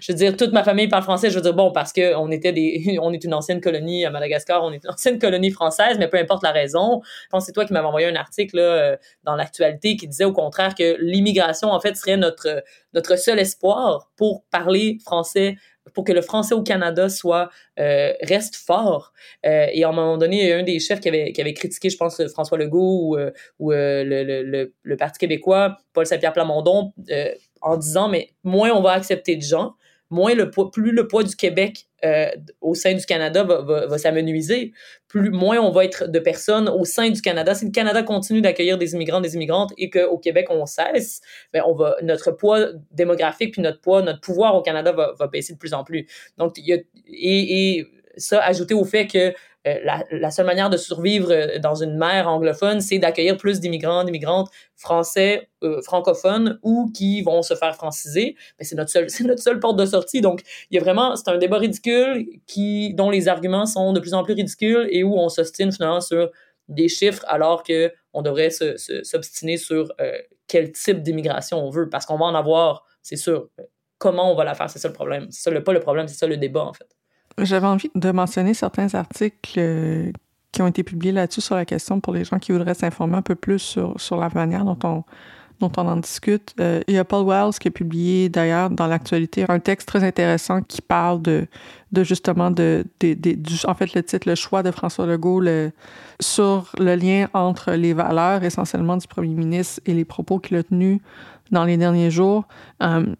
je veux dire, toute ma famille parle français. Je veux dire, bon, parce qu'on était des, on est une ancienne colonie à Madagascar, on est une ancienne colonie française, mais peu importe la raison. Je pense que c'est toi qui m'avais envoyé un article euh, dans l'actualité qui disait au contraire que l'immigration, en fait, serait notre, notre seul espoir pour parler français pour que le français au Canada soit euh, reste fort. Euh, et à un moment donné, il y a un des chefs qui avait, qui avait critiqué, je pense, François Legault ou, ou le, le, le, Parti québécois, Paul Saint-Pierre Plamondon, en disant, mais moins on va accepter de gens, moins le poids, plus le poids du Québec euh, au sein du Canada va, s'amenuiser, plus moins on va être de personnes au sein du Canada. Si le Canada continue d'accueillir des immigrants, des immigrantes et qu'au Québec on cesse, ben on va notre poids démographique puis notre poids, notre pouvoir au Canada va, baisser de plus en plus. Donc il y a, et ça ajouté au fait que euh, la, seule manière de survivre euh, dans une mer anglophone, c'est d'accueillir plus d'immigrants, d'immigrantes français, euh, francophones ou qui vont se faire franciser. Mais c'est notre seule, c'est notre seule porte de sortie. Donc, il y a vraiment, c'est un débat ridicule qui, dont les arguments sont de plus en plus ridicules et où on s'ostine finalement sur des chiffres alors que on devrait s'obstiner sur quel type d'immigration on veut parce qu'on va en avoir, c'est sûr. Comment on va la faire, c'est ça le problème. C'est ça pas le problème, c'est ça le débat en fait. J'avais envie de mentionner certains articles euh, qui ont été publiés là-dessus sur la question pour les gens qui voudraient s'informer un peu plus sur, sur la manière dont on, dont on en discute. Euh, il y a Paul Wells qui a publié d'ailleurs dans l'actualité un texte très intéressant qui parle de, de justement de, de, du, en fait le titre le choix de François Legault le, sur le lien entre les valeurs essentiellement du premier ministre et les propos qu'il a tenus dans les derniers jours. Euh,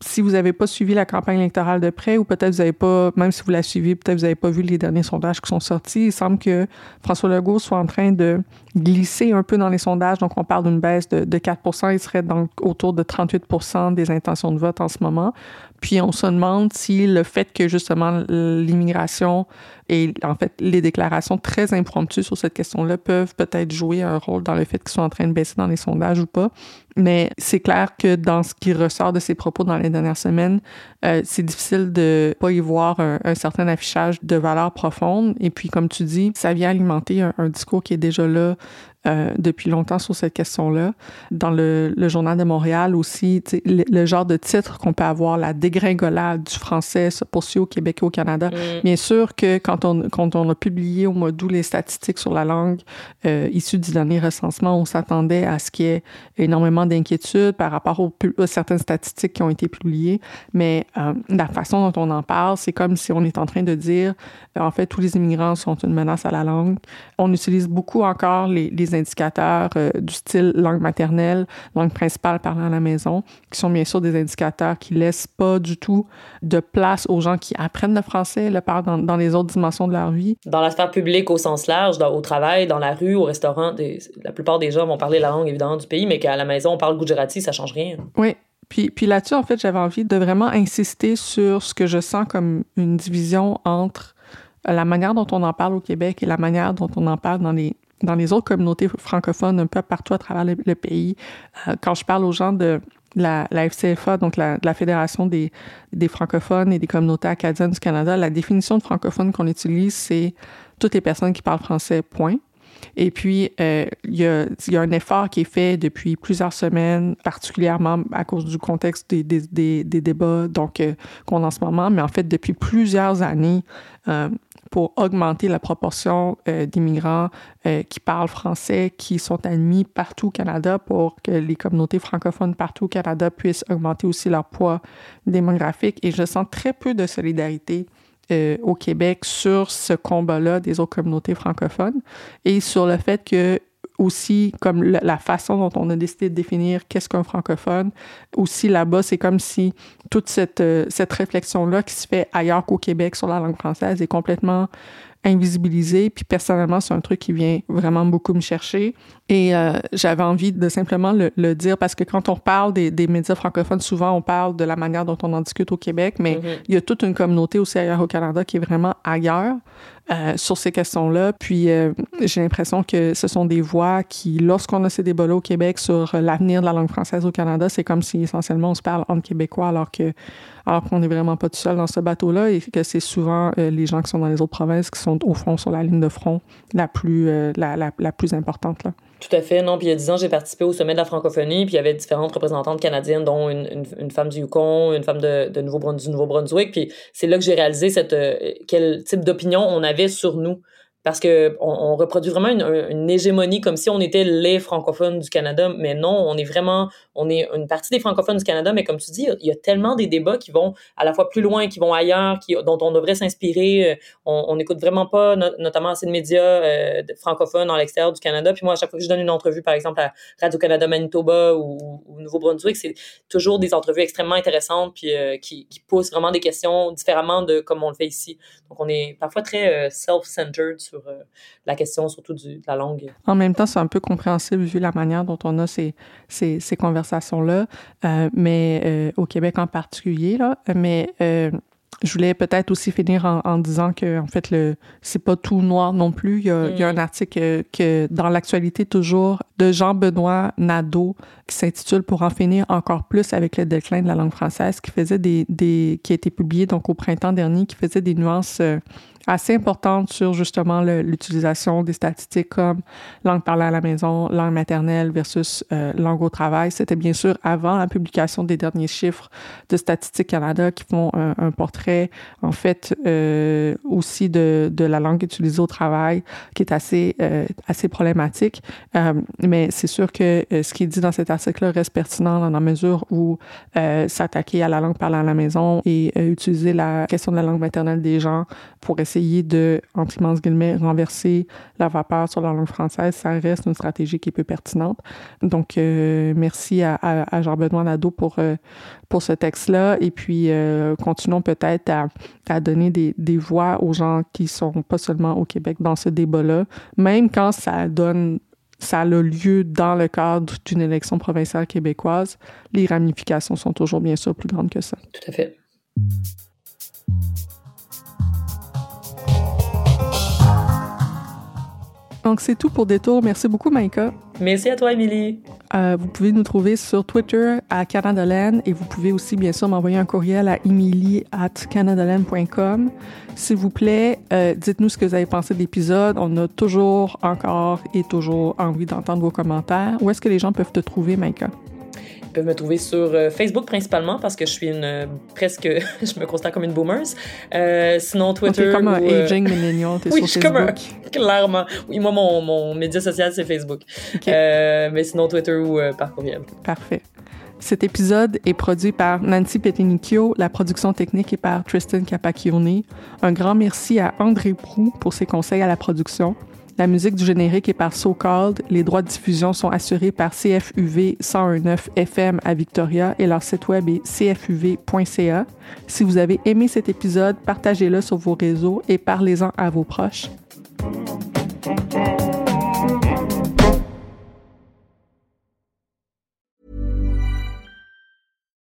si vous n'avez pas suivi la campagne électorale de près, ou peut-être vous n'avez pas, même si vous la suivez, peut-être vous n'avez pas vu les derniers sondages qui sont sortis, il semble que François Legault soit en train de glisser un peu dans les sondages. Donc, on parle d'une baisse de, de 4 Il serait donc autour de 38% des intentions de vote en ce moment. Puis on se demande si le fait que justement l'immigration et en fait les déclarations très impromptues sur cette question-là peuvent peut-être jouer un rôle dans le fait qu'ils sont en train de baisser dans les sondages ou pas. Mais c'est clair que dans ce qui ressort de ses propos dans les dernières semaines, euh, c'est difficile de pas y voir un, certain affichage de valeurs profondes. Et puis, comme tu dis, ça vient alimenter un discours qui est déjà là euh, depuis longtemps sur cette question-là. Dans le, le, Journal de Montréal aussi, le, le, genre de titre qu'on peut avoir, la dégringolade du français se poursuit au Québec et au Canada. Mm. Bien sûr que quand on, quand on a publié au mois d'août les statistiques sur la langue euh, issues du dernier recensement, on s'attendait à ce qu'il y ait énormément d'inquiétudes par rapport aux, certaines statistiques qui ont été publiées. Mais euh, la façon dont on en parle, c'est comme si on est en train de dire, en fait, tous les immigrants sont une menace à la langue. On utilise beaucoup encore les, les indicateurs euh, du style langue maternelle, langue principale parlant à la maison, qui sont bien sûr des indicateurs qui laissent pas du tout de place aux gens qui apprennent le français, le parlent dans, les autres dimensions de leur vie. Dans la sphère publique au sens large, au travail, dans la rue, au restaurant, la plupart des gens vont parler la langue évidemment du pays, mais qu'à la maison on parle Gujarati, ça change rien. Oui, puis, puis là-dessus, en fait, j'avais envie de vraiment insister sur ce que je sens comme une division entre la manière dont on en parle au Québec et la manière dont on en parle dans les, dans les autres communautés francophones un peu partout à travers le, pays. Euh, quand je parle aux gens de la, la FCFA, donc la, la Fédération des, des, francophones et des communautés acadiennes du Canada, la définition de francophone qu'on utilise, c'est toutes les personnes qui parlent français, point. Et puis, euh, il y, a, y, a, un effort qui est fait depuis plusieurs semaines, particulièrement à cause du contexte des, des, des, des débats euh, qu'on a en ce moment, mais en fait, depuis plusieurs années, euh, pour augmenter la proportion euh, d'immigrants euh, qui parlent français, qui sont admis partout au Canada pour que les communautés francophones partout au Canada puissent augmenter aussi leur poids démographique. Et je sens très peu de solidarité euh, au Québec sur ce combat-là des autres communautés francophones et sur le fait que aussi comme la façon dont on a décidé de définir qu'est-ce qu'un francophone. Aussi là-bas, c'est comme si toute cette, euh, cette réflexion-là qui se fait ailleurs qu'au Québec sur la langue française est complètement invisibilisée. Puis personnellement, c'est un truc qui vient vraiment beaucoup me chercher. Et euh, j'avais envie de simplement le, dire parce que quand on parle des, des, médias francophones, souvent on parle de la manière dont on en discute au Québec, mais mm-hmm. il y a toute une communauté aussi ailleurs au Canada qui est vraiment ailleurs. Euh, sur ces questions-là. Puis euh, j'ai l'impression que ce sont des voix qui, lorsqu'on a ces débats-là au Québec sur l'avenir de la langue française au Canada, c'est comme si essentiellement on se parle entre Québécois alors que alors qu'on n'est vraiment pas tout seul dans ce bateau-là et que c'est souvent euh, les gens qui sont dans les autres provinces qui sont au fond sur la ligne de front la plus, la, la plus importante. Là. Tout à fait. Non, puis il y a dix ans, j'ai participé au sommet de la francophonie, puis il y avait différentes représentantes canadiennes, dont une, une, femme du Yukon, une femme de, de Nouveau du Nouveau-Brunswick. Puis c'est là que j'ai réalisé cette, euh, quel type d'opinion on avait sur nous parce que on, reproduit vraiment une, hégémonie comme si on était les francophones du Canada, mais non, on est vraiment, on est une partie des francophones du Canada, mais comme tu dis, il y a tellement des débats qui vont à la fois plus loin, qui vont ailleurs, dont on devrait s'inspirer. Euh, on n'écoute vraiment pas, notamment assez de médias euh, francophones dans l'extérieur du Canada. Puis moi, à chaque fois que je donne une entrevue, par exemple à Radio-Canada Manitoba ou, ou Nouveau-Brunswick, c'est toujours des entrevues extrêmement intéressantes, puis euh, qui, qui posent vraiment des questions différemment de comme on le fait ici. Donc, on est parfois très self-centered euh, la question surtout de la langue. En même temps, c'est un peu compréhensible vu la manière dont on a ces, ces, ces conversations-là, euh, mais euh, au Québec en particulier. Là, mais je voulais peut-être aussi finir en, disant que en fait le c'est pas tout noir non plus. Il y a, il y a un mm. article que, dans l'actualité toujours de Jean-Benoît Nadeau qui s'intitule Pour en finir encore plus avec le déclin de la langue française, qui faisait des, des qui a été publié donc au printemps dernier, qui faisait des nuances assez importante sur justement l'utilisation des statistiques comme langue parlée à la maison, langue maternelle versus euh, langue au travail. C'était bien sûr avant la publication des derniers chiffres de Statistique Canada qui font un, portrait en fait euh, aussi de, de la langue utilisée au travail qui est assez euh, assez problématique. Euh, mais c'est sûr que euh, ce qui est dit dans cet article-là reste pertinent dans la mesure où s'attaquer à la langue parlée à la maison et utiliser la question de la langue maternelle des gens pour essayer de, entre immenses guillemets, renverser la vapeur sur la langue française, ça reste une stratégie qui est peu pertinente. Donc, euh, merci à, Jean-Benoît Nadeau pour, pour ce texte-là. Et puis, continuons peut-être à, à donner des, des voix aux gens qui sont pas seulement au Québec dans ce débat-là, même quand ça donne ça a lieu dans le cadre d'une élection provinciale québécoise, les ramifications sont toujours bien sûr plus grandes que ça. Tout à fait. Donc, c'est tout pour Détour. Merci beaucoup, Maïka. Merci à toi, Émilie. Euh, vous pouvez nous trouver sur Twitter à Canadaland et vous pouvez aussi, bien sûr, m'envoyer un courriel à emily at canadaland.com. S'il vous plaît, euh, dites-nous ce que vous avez pensé de l'épisode. On a toujours, encore et toujours envie d'entendre vos commentaires. Où est-ce que les gens peuvent te trouver, Maïka? Peuvent me trouver sur euh, Facebook principalement parce que je suis une euh, presque, je me considère comme une boomer. Euh, sinon Twitter. T'es comme un aging millennial, t'es oui, sur Facebook. Comme clairement. Oui, moi mon, mon média social c'est Facebook. mais sinon Twitter ou par courriel. Parfait. Cet épisode est produit par Nancy Petinicchio, la production technique est par Tristan Capacchione. Un grand merci à André Prou pour ses conseils à la production. La musique du générique est par So Called. Les droits de diffusion sont assurés par CFUV 101.9 FM à Victoria et leur site web est cfuv.ca. Si vous avez aimé cet épisode, partagez-le sur vos réseaux et parlez-en à vos proches.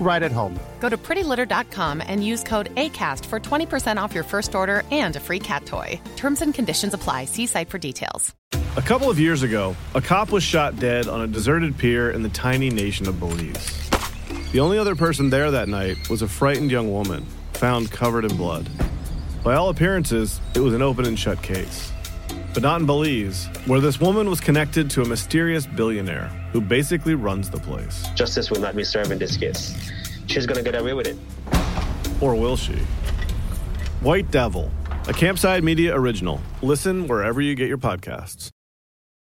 right at home. Go to prettylitter.com and use code ACAST for 20% off your first order and a free cat toy. Terms and conditions apply. See site for details. A couple of years ago, a cop was shot dead on a deserted pier in the tiny nation of Belize. The only other person there that night was a frightened young woman, found covered in blood. By all appearances, it was an open and shut case. But not in Belize, where this woman was connected to a mysterious billionaire who basically runs the place. Justice will not be served in this case. She's gonna get away with it. Or will she? White Devil, a Campside Media original. Listen wherever you get your podcasts.